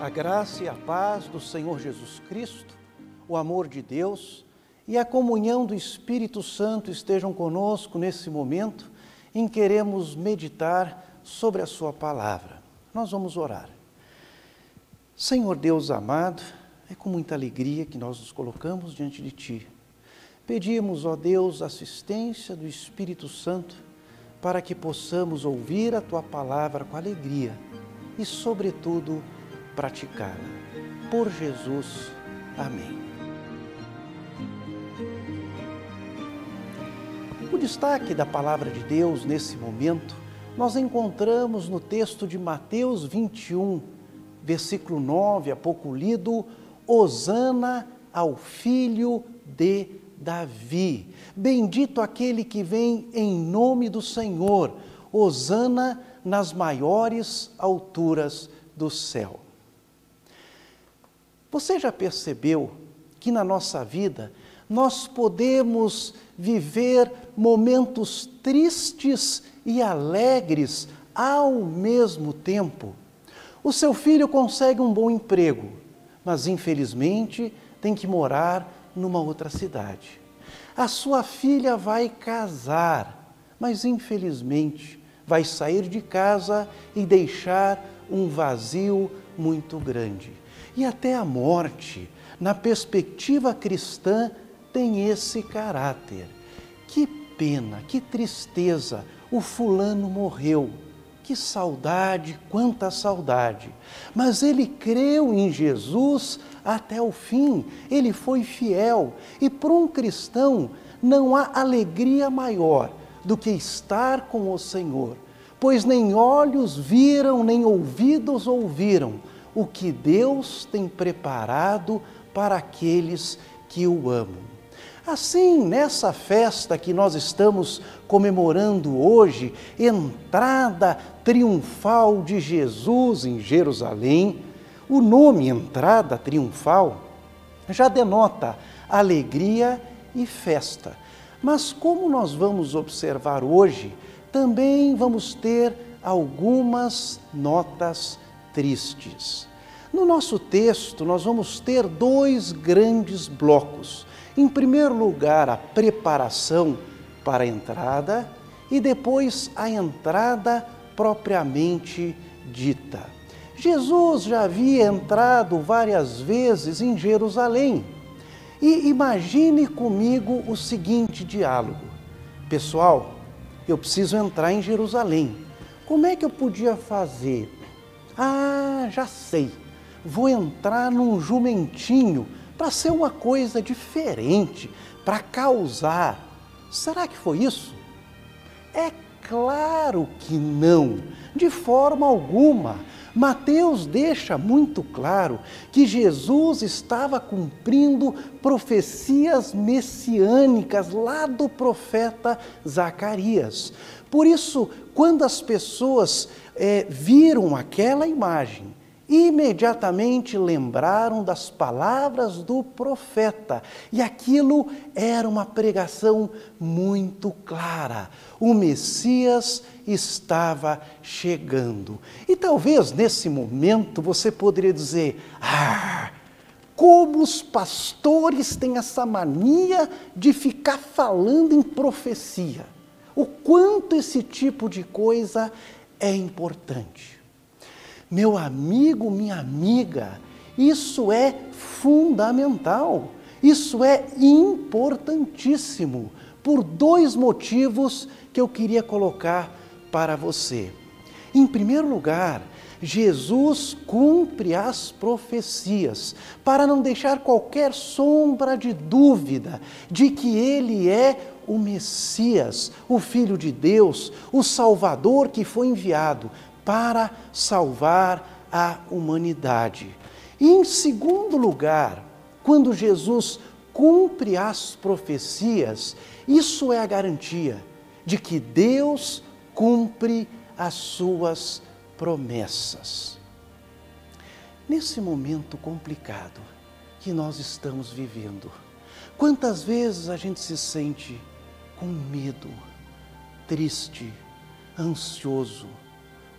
A graça e a paz do Senhor Jesus Cristo, o amor de Deus e a comunhão do Espírito Santo estejam conosco nesse momento em que queremos meditar sobre a Sua palavra. Nós vamos orar. Senhor Deus amado, é com muita alegria que nós nos colocamos diante de Ti. Pedimos, ó Deus, assistência do Espírito Santo para que possamos ouvir a Tua palavra com alegria e, sobretudo, praticá-la. Por Jesus. Amém. O destaque da palavra de Deus nesse momento nós encontramos no texto de Mateus 21, versículo 9, há pouco lido, Hosana ao filho de Davi. Bendito aquele que vem em nome do Senhor, Hosana nas maiores alturas do céu. Você já percebeu que na nossa vida nós podemos viver momentos tristes e alegres ao mesmo tempo? O seu filho consegue um bom emprego, mas infelizmente tem que morar numa outra cidade. A sua filha vai casar, mas infelizmente vai sair de casa e deixar um vazio muito grande e até a morte, na perspectiva cristã, tem esse caráter. Que pena, que tristeza, o fulano morreu. Que saudade, quanta saudade. Mas ele creu em Jesus até o fim, ele foi fiel. E para um cristão não há alegria maior do que estar com o Senhor, pois nem olhos viram, nem ouvidos ouviram o que Deus tem preparado para aqueles que o amam. Assim, nessa festa que nós estamos comemorando hoje, entrada triunfal de Jesus em Jerusalém, o nome entrada triunfal já denota alegria e festa. Mas como nós vamos observar hoje, também vamos ter algumas notas tristes. No nosso texto, nós vamos ter dois grandes blocos. Em primeiro lugar, a preparação para a entrada e depois a entrada propriamente dita. Jesus já havia entrado várias vezes em Jerusalém. E imagine comigo o seguinte diálogo: Pessoal, eu preciso entrar em Jerusalém. Como é que eu podia fazer? Ah, já sei. Vou entrar num jumentinho para ser uma coisa diferente, para causar. Será que foi isso? É claro que não, de forma alguma. Mateus deixa muito claro que Jesus estava cumprindo profecias messiânicas lá do profeta Zacarias. Por isso, quando as pessoas é, viram aquela imagem, imediatamente lembraram das palavras do profeta, e aquilo era uma pregação muito clara. O Messias estava chegando. E talvez nesse momento você poderia dizer: Ah, como os pastores têm essa mania de ficar falando em profecia o quanto esse tipo de coisa é importante. Meu amigo, minha amiga, isso é fundamental, isso é importantíssimo, por dois motivos que eu queria colocar para você. Em primeiro lugar, Jesus cumpre as profecias para não deixar qualquer sombra de dúvida de que ele é o Messias, o Filho de Deus, o Salvador que foi enviado para salvar a humanidade. E em segundo lugar, quando Jesus cumpre as profecias, isso é a garantia de que Deus cumpre as suas promessas. Nesse momento complicado que nós estamos vivendo, quantas vezes a gente se sente com medo, triste, ansioso,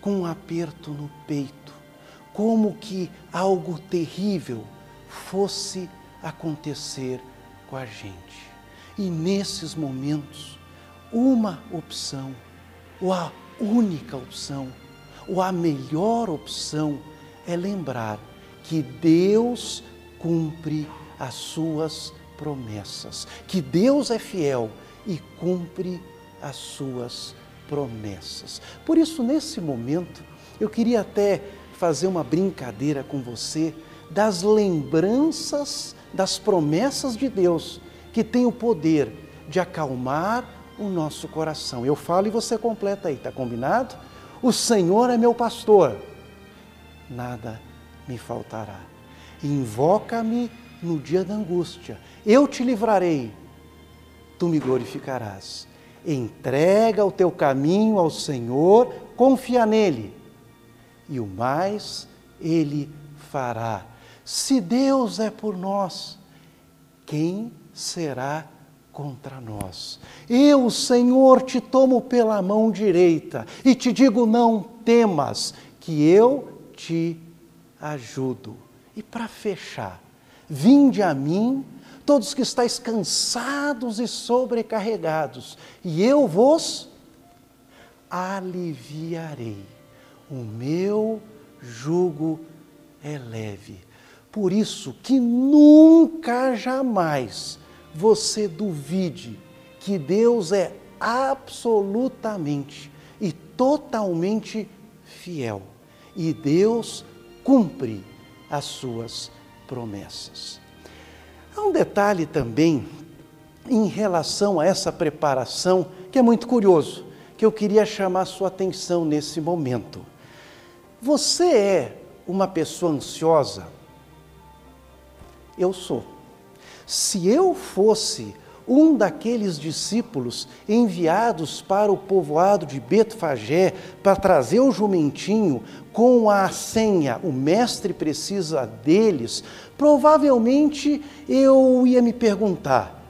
com um aperto no peito, como que algo terrível fosse acontecer com a gente. E nesses momentos, uma opção, ou a única opção, ou a melhor opção é lembrar que Deus cumpre as suas promessas, que Deus é fiel e cumpre as suas promessas. Por isso, nesse momento, eu queria até fazer uma brincadeira com você das lembranças das promessas de Deus, que tem o poder de acalmar o nosso coração. Eu falo e você completa aí, tá combinado? O Senhor é meu pastor, nada me faltará. Invoca-me no dia da angústia, eu te livrarei, tu me glorificarás. Entrega o teu caminho ao Senhor, confia nele, e o mais ele fará. Se Deus é por nós, quem será contra nós? Eu, Senhor, te tomo pela mão direita e te digo: não temas, que eu te ajudo. E para fechar, vinde a mim todos que estáis cansados e sobrecarregados, e eu vos aliviarei. O meu jugo é leve. Por isso que nunca jamais você duvide que Deus é absolutamente e totalmente fiel. E Deus cumpre as suas promessas. Há um detalhe também em relação a essa preparação que é muito curioso, que eu queria chamar sua atenção nesse momento. Você é uma pessoa ansiosa? Eu sou. Se eu fosse um daqueles discípulos enviados para o povoado de Betfagé para trazer o jumentinho com a senha, o mestre precisa deles, provavelmente eu ia me perguntar: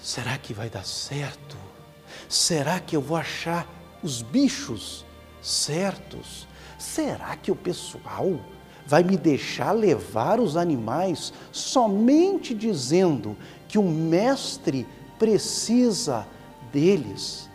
será que vai dar certo? Será que eu vou achar os bichos certos? Será que o pessoal vai me deixar levar os animais somente dizendo que o mestre precisa deles.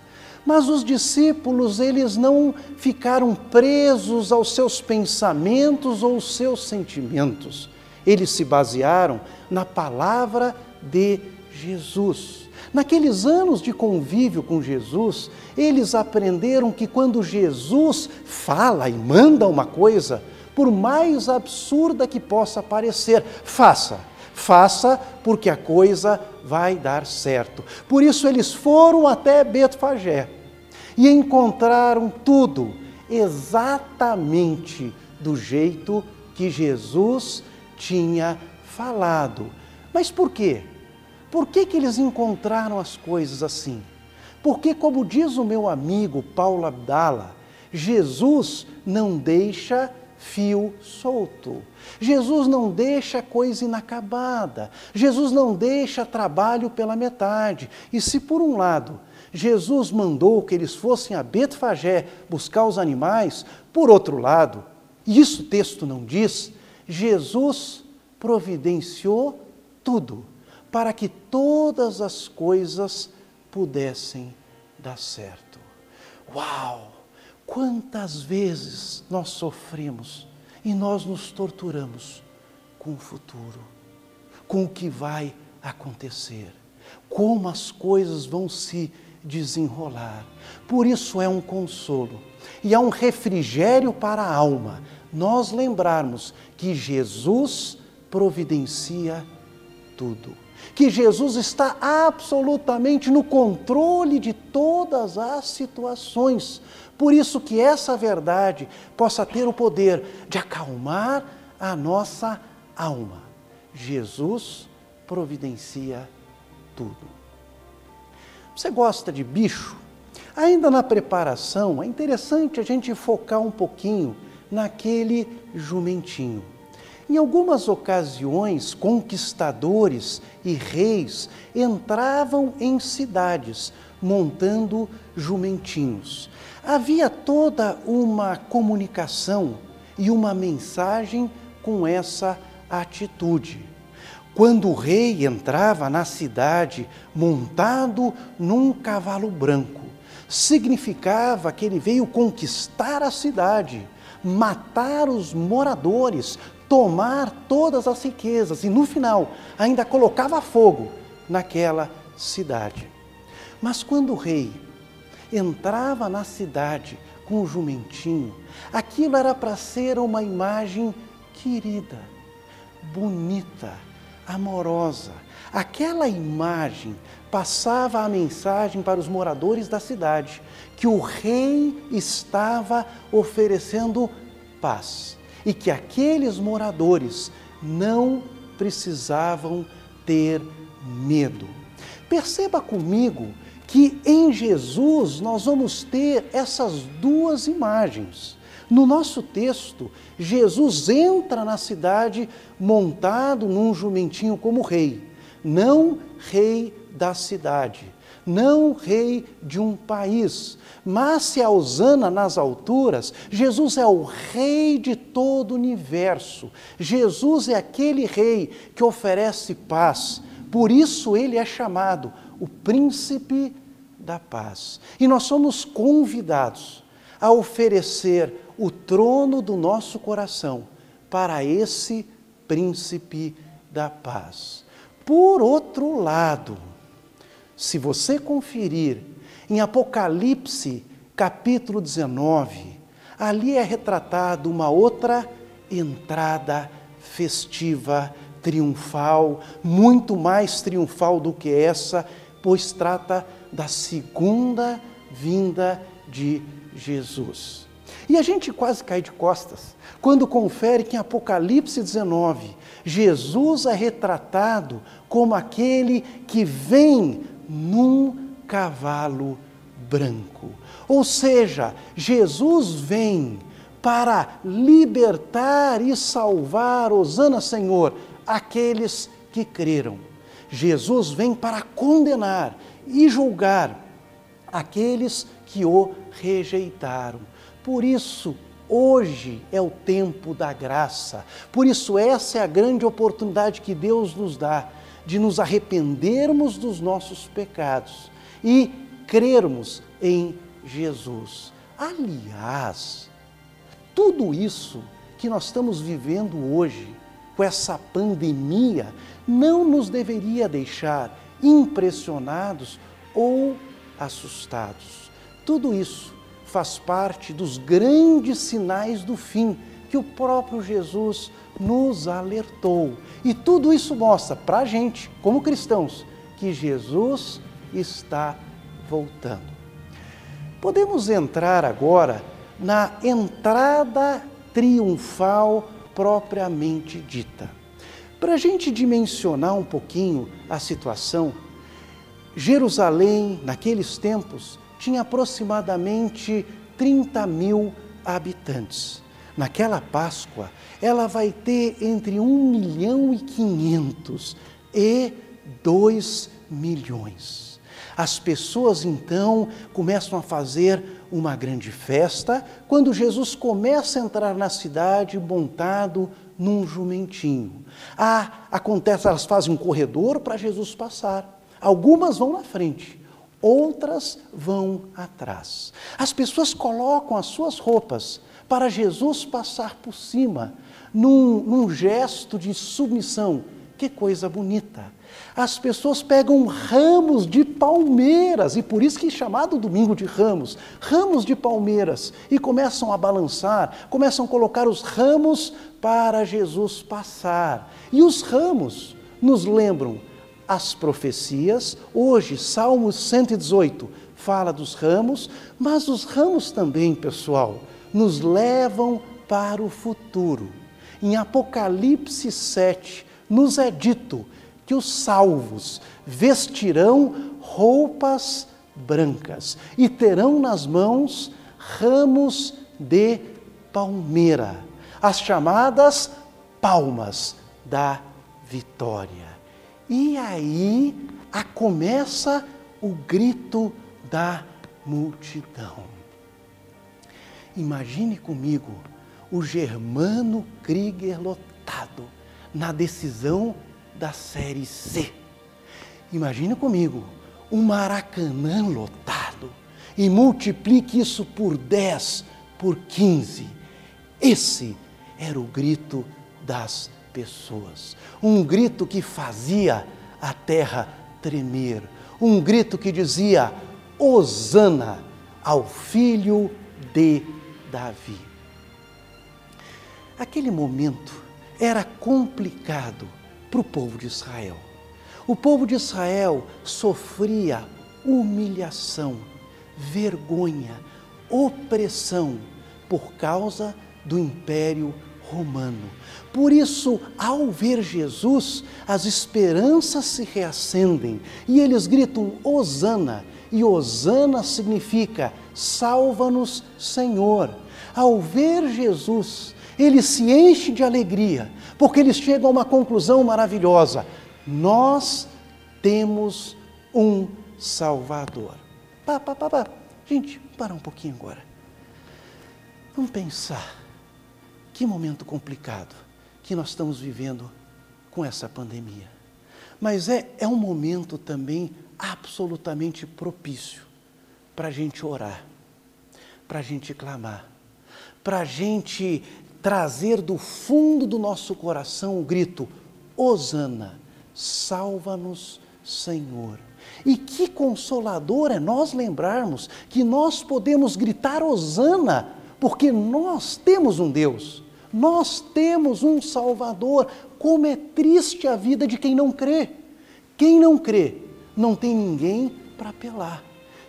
Mas os discípulos, eles não ficaram presos aos seus pensamentos ou aos seus sentimentos. Eles se basearam na palavra de Jesus. Naqueles anos de convívio com Jesus, eles aprenderam que quando Jesus fala e manda uma coisa, por mais absurda que possa parecer, faça faça, porque a coisa vai dar certo. Por isso eles foram até Betfagé e encontraram tudo exatamente do jeito que Jesus tinha falado. Mas por quê? Por que, que eles encontraram as coisas assim? Porque, como diz o meu amigo Paulo Abdala, Jesus não deixa fio solto. Jesus não deixa coisa inacabada. Jesus não deixa trabalho pela metade. E se por um lado Jesus mandou que eles fossem a Betfagé buscar os animais, por outro lado, isso o texto não diz, Jesus providenciou tudo para que todas as coisas pudessem dar certo. Uau! Quantas vezes nós sofremos e nós nos torturamos com o futuro, com o que vai acontecer, como as coisas vão se desenrolar. Por isso é um consolo e é um refrigério para a alma nós lembrarmos que Jesus providencia tudo. Que Jesus está absolutamente no controle de todas as situações, por isso que essa verdade possa ter o poder de acalmar a nossa alma. Jesus providencia tudo. Você gosta de bicho? Ainda na preparação, é interessante a gente focar um pouquinho naquele jumentinho. Em algumas ocasiões, conquistadores e reis entravam em cidades montando jumentinhos havia toda uma comunicação e uma mensagem com essa atitude. Quando o rei entrava na cidade montado num cavalo branco, significava que ele veio conquistar a cidade, matar os moradores, tomar todas as riquezas e no final ainda colocava fogo naquela cidade. Mas quando o rei entrava na cidade com o jumentinho, aquilo era para ser uma imagem querida, bonita, amorosa. Aquela imagem passava a mensagem para os moradores da cidade que o rei estava oferecendo paz e que aqueles moradores não precisavam ter medo. Perceba comigo que em Jesus nós vamos ter essas duas imagens. No nosso texto, Jesus entra na cidade montado num jumentinho como rei, não rei da cidade, não rei de um país, mas se a Osana nas alturas, Jesus é o rei de todo o universo. Jesus é aquele rei que oferece paz. Por isso ele é chamado o príncipe da paz. E nós somos convidados a oferecer o trono do nosso coração para esse príncipe da paz. Por outro lado, se você conferir em Apocalipse, capítulo 19, ali é retratado uma outra entrada festiva, triunfal, muito mais triunfal do que essa, pois trata da segunda vinda de Jesus. E a gente quase cai de costas quando confere que em Apocalipse 19, Jesus é retratado como aquele que vem num cavalo branco. Ou seja, Jesus vem para libertar e salvar, Osana Senhor, aqueles que creram. Jesus vem para condenar e julgar aqueles que o rejeitaram. Por isso, hoje é o tempo da graça. Por isso, essa é a grande oportunidade que Deus nos dá de nos arrependermos dos nossos pecados e crermos em Jesus. Aliás, tudo isso que nós estamos vivendo hoje, com essa pandemia, não nos deveria deixar impressionados ou assustados. Tudo isso faz parte dos grandes sinais do fim que o próprio Jesus nos alertou. E tudo isso mostra para a gente, como cristãos, que Jesus está voltando. Podemos entrar agora na entrada triunfal propriamente dita. Para a gente dimensionar um pouquinho a situação, Jerusalém, naqueles tempos, tinha aproximadamente 30 mil habitantes. Naquela Páscoa, ela vai ter entre 1 milhão e 500 e 2 milhões. As pessoas então começam a fazer uma grande festa quando Jesus começa a entrar na cidade montado num jumentinho. Ah, acontece, elas fazem um corredor para Jesus passar. Algumas vão na frente, outras vão atrás. As pessoas colocam as suas roupas para Jesus passar por cima, num, num gesto de submissão. Que coisa bonita! As pessoas pegam ramos de palmeiras, e por isso que é chamado domingo de ramos, ramos de palmeiras, e começam a balançar, começam a colocar os ramos para Jesus passar. E os ramos nos lembram as profecias. Hoje, Salmo 118 fala dos ramos, mas os ramos também, pessoal, nos levam para o futuro. Em Apocalipse 7, nos é dito que os salvos vestirão roupas brancas e terão nas mãos ramos de palmeira, as chamadas palmas da vitória. E aí a começa o grito da multidão. Imagine comigo o Germano Krieger lotado na decisão da Série C. Imagine comigo, um Maracanã lotado e multiplique isso por 10, por 15. Esse era o grito das pessoas. Um grito que fazia a terra tremer. Um grito que dizia: Hosana ao filho de Davi. Aquele momento era complicado para o povo de Israel. O povo de Israel sofria humilhação, vergonha, opressão por causa do império romano. Por isso, ao ver Jesus, as esperanças se reacendem e eles gritam: Hosana! E Hosana significa: salva-nos, Senhor. Ao ver Jesus, eles se enchem de alegria, porque eles chegam a uma conclusão maravilhosa: nós temos um Salvador. Pá, pá, pá, pá. Gente, para um pouquinho agora. Vamos pensar que momento complicado que nós estamos vivendo com essa pandemia. Mas é, é um momento também absolutamente propício para a gente orar, para a gente clamar, para a gente trazer do fundo do nosso coração o grito: Hosana, salva-nos, Senhor. E que consolador é nós lembrarmos que nós podemos gritar Hosana, porque nós temos um Deus, nós temos um Salvador. Como é triste a vida de quem não crê. Quem não crê não tem ninguém para apelar.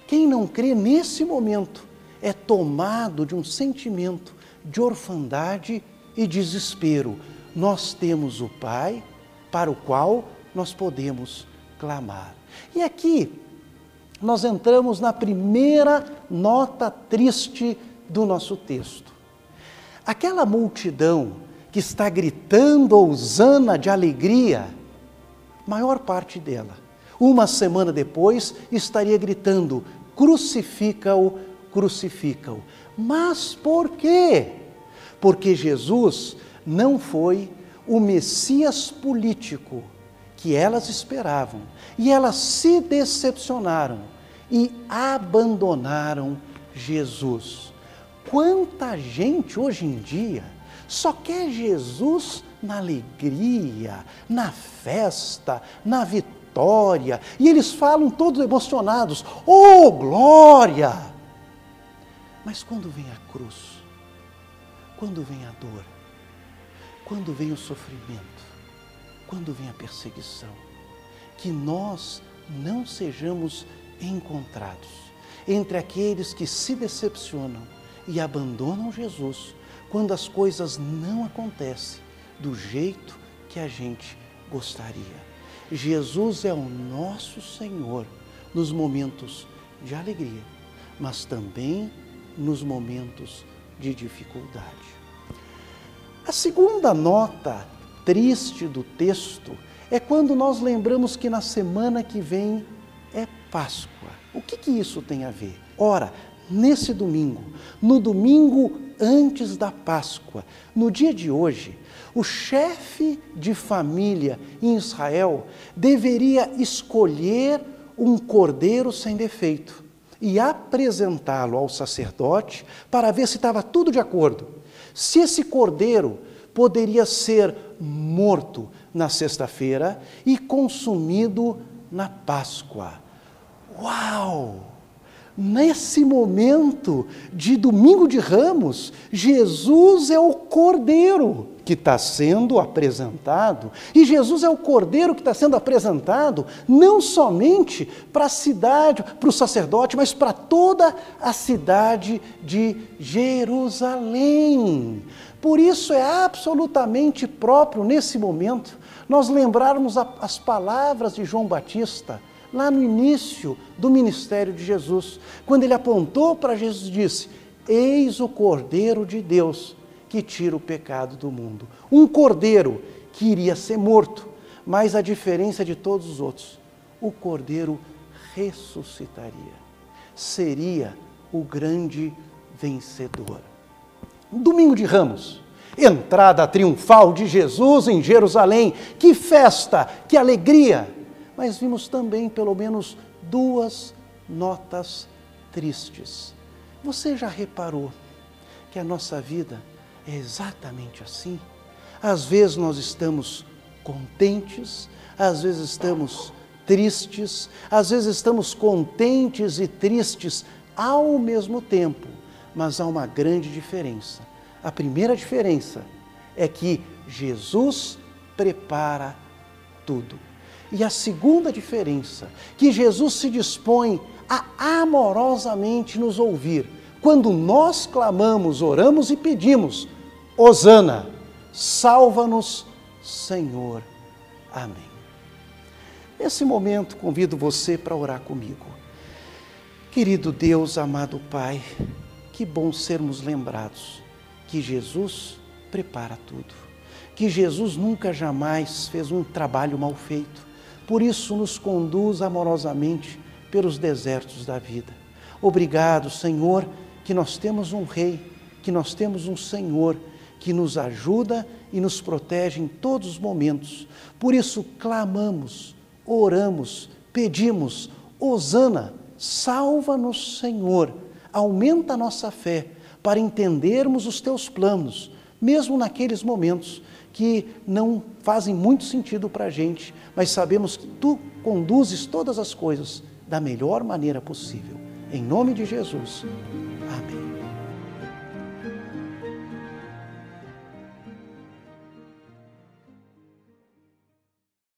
Quem não crê nesse momento é tomado de um sentimento de orfandade e desespero. Nós temos o Pai para o qual nós podemos clamar. E aqui nós entramos na primeira nota triste do nosso texto. Aquela multidão que está gritando Osana de alegria, maior parte dela, uma semana depois, estaria gritando: crucifica-o, crucifica-o. Mas por quê? Porque Jesus não foi o Messias político que elas esperavam. E elas se decepcionaram e abandonaram Jesus. Quanta gente hoje em dia só quer Jesus na alegria, na festa, na vitória, e eles falam todos emocionados: Oh, glória! Mas quando vem a cruz, quando vem a dor, quando vem o sofrimento, quando vem a perseguição, que nós não sejamos encontrados entre aqueles que se decepcionam e abandonam Jesus quando as coisas não acontecem do jeito que a gente gostaria. Jesus é o nosso Senhor nos momentos de alegria, mas também nos momentos de dificuldade. A segunda nota triste do texto é quando nós lembramos que na semana que vem é Páscoa. O que, que isso tem a ver? Ora, nesse domingo, no domingo antes da Páscoa, no dia de hoje, o chefe de família em Israel deveria escolher um cordeiro sem defeito e apresentá-lo ao sacerdote para ver se estava tudo de acordo. Se esse cordeiro poderia ser morto na sexta-feira e consumido na Páscoa. Uau! Nesse momento de domingo de ramos, Jesus é o cordeiro que está sendo apresentado, e Jesus é o cordeiro que está sendo apresentado não somente para a cidade, para o sacerdote, mas para toda a cidade de Jerusalém. Por isso é absolutamente próprio nesse momento nós lembrarmos as palavras de João Batista lá no início do ministério de Jesus, quando ele apontou para Jesus e disse: Eis o Cordeiro de Deus que tira o pecado do mundo. Um cordeiro que iria ser morto, mas a diferença de todos os outros, o cordeiro ressuscitaria. Seria o grande vencedor. Domingo de Ramos, entrada triunfal de Jesus em Jerusalém. Que festa, que alegria! Mas vimos também pelo menos duas notas tristes. Você já reparou que a nossa vida é exatamente assim? Às vezes nós estamos contentes, às vezes estamos tristes, às vezes estamos contentes e tristes ao mesmo tempo, mas há uma grande diferença. A primeira diferença é que Jesus prepara tudo. E a segunda diferença, que Jesus se dispõe a amorosamente nos ouvir quando nós clamamos, oramos e pedimos: Hosana, salva-nos, Senhor. Amém. Nesse momento, convido você para orar comigo. Querido Deus, amado Pai, que bom sermos lembrados que Jesus prepara tudo, que Jesus nunca jamais fez um trabalho mal feito, por isso nos conduz amorosamente pelos desertos da vida. Obrigado, Senhor, que nós temos um Rei, que nós temos um Senhor que nos ajuda e nos protege em todos os momentos. Por isso clamamos oramos, pedimos, Hosana, salva-nos, Senhor, aumenta a nossa fé para entendermos os teus planos, mesmo naqueles momentos que não fazem muito sentido para a gente, mas sabemos que tu conduzes todas as coisas da melhor maneira possível. Em nome de Jesus.